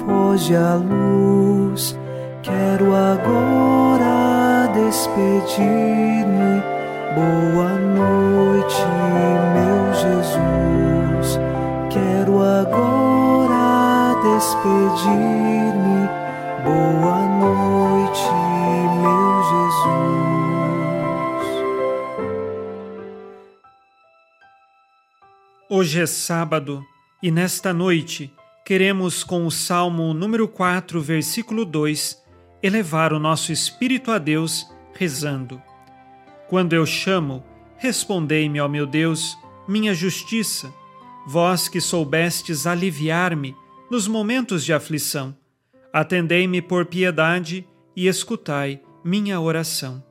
Foge a luz. Quero agora despedir-me. Boa noite, meu Jesus. Quero agora despedir-me. Boa noite, meu Jesus. Hoje é sábado e nesta noite, queremos, com o Salmo número 4, versículo 2, elevar o nosso espírito a Deus, rezando: Quando eu chamo, respondei-me, ó meu Deus, minha justiça, vós que soubestes aliviar-me nos momentos de aflição. Atendei-me por piedade e escutai minha oração.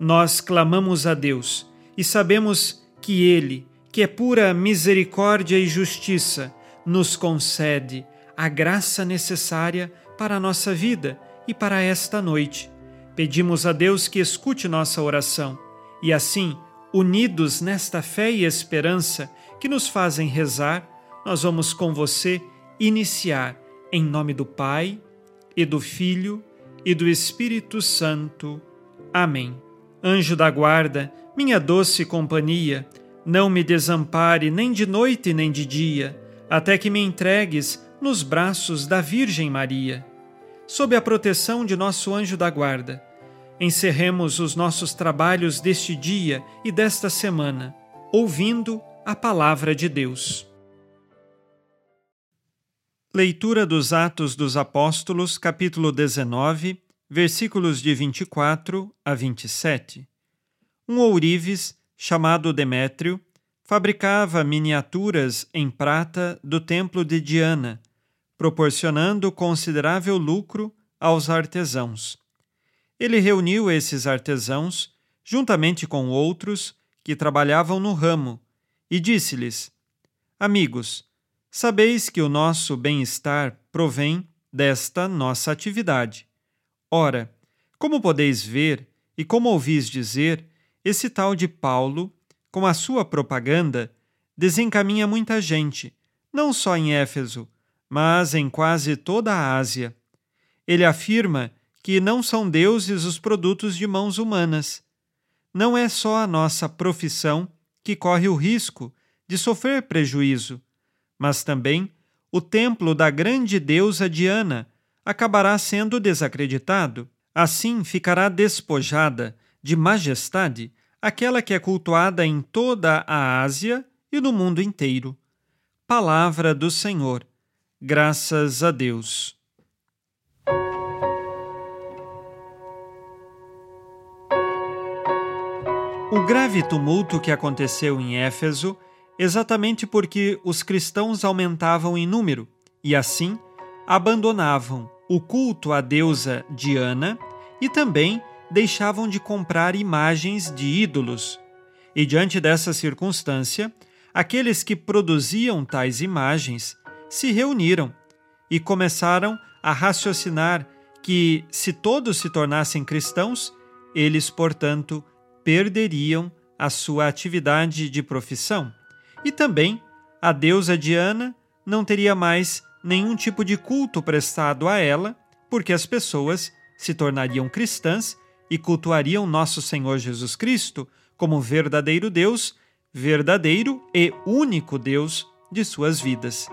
Nós clamamos a Deus e sabemos que Ele, que é pura misericórdia e justiça, nos concede a graça necessária para a nossa vida e para esta noite. Pedimos a Deus que escute nossa oração e assim, unidos nesta fé e esperança que nos fazem rezar, nós vamos com você iniciar em nome do Pai e do Filho e do Espírito Santo. Amém. Anjo da guarda, minha doce companhia, não me desampare nem de noite nem de dia, até que me entregues nos braços da Virgem Maria. Sob a proteção de nosso anjo da guarda, encerremos os nossos trabalhos deste dia e desta semana, ouvindo a palavra de Deus. Leitura dos Atos dos Apóstolos, capítulo 19, versículos de 24 a 27. Um ourives chamado Demétrio, fabricava miniaturas em prata do templo de Diana, proporcionando considerável lucro aos artesãos. Ele reuniu esses artesãos, juntamente com outros que trabalhavam no ramo, e disse-lhes: Amigos, sabeis que o nosso bem-estar provém desta nossa atividade. Ora, como podeis ver e como ouvis dizer, esse tal de Paulo, com a sua propaganda, desencaminha muita gente, não só em Éfeso, mas em quase toda a Ásia. Ele afirma que não são deuses os produtos de mãos humanas. Não é só a nossa profissão que corre o risco de sofrer prejuízo, mas também o templo da grande deusa Diana acabará sendo desacreditado. Assim ficará despojada de majestade aquela que é cultuada em toda a Ásia e no mundo inteiro. Palavra do Senhor. Graças a Deus. O grave tumulto que aconteceu em Éfeso, exatamente porque os cristãos aumentavam em número e, assim, abandonavam o culto à deusa Diana e também deixavam de comprar imagens de ídolos. E diante dessa circunstância, aqueles que produziam tais imagens se reuniram e começaram a raciocinar que, se todos se tornassem cristãos, eles, portanto, perderiam a sua atividade de profissão. E também a deusa Diana não teria mais nenhum tipo de culto prestado a ela, porque as pessoas se tornariam cristãs e cultuariam nosso Senhor Jesus Cristo como verdadeiro Deus, verdadeiro e único Deus de suas vidas.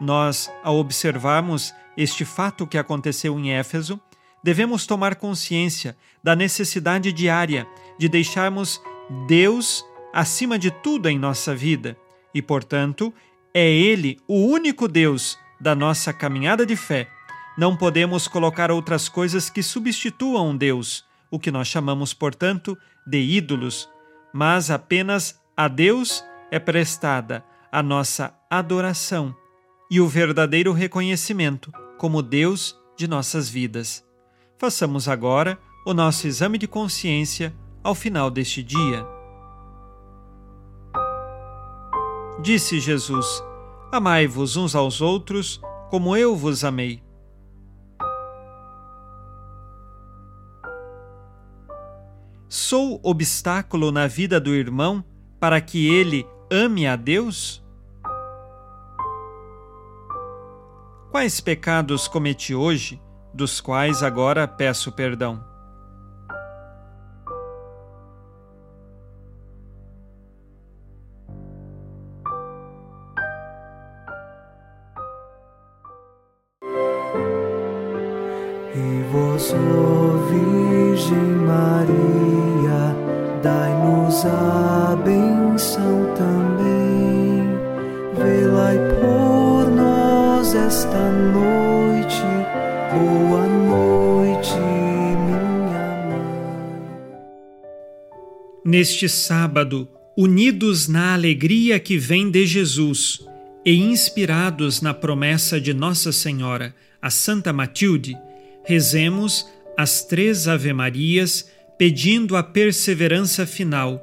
Nós, ao observarmos este fato que aconteceu em Éfeso, devemos tomar consciência da necessidade diária de deixarmos Deus acima de tudo em nossa vida e, portanto, é Ele o único Deus da nossa caminhada de fé não podemos colocar outras coisas que substituam Deus, o que nós chamamos, portanto, de ídolos, mas apenas a Deus é prestada a nossa adoração e o verdadeiro reconhecimento como Deus de nossas vidas. Façamos agora o nosso exame de consciência ao final deste dia. Disse Jesus: Amai-vos uns aos outros como eu vos amei. Sou obstáculo na vida do irmão para que ele ame a Deus? Quais pecados cometi hoje, dos quais agora peço perdão? E vós, Virgem Maria, a benção também. Velai por nós esta noite. Boa noite, minha mãe. Neste sábado, unidos na alegria que vem de Jesus e inspirados na promessa de Nossa Senhora, a Santa Matilde, rezemos as três Ave-Marias pedindo a perseverança final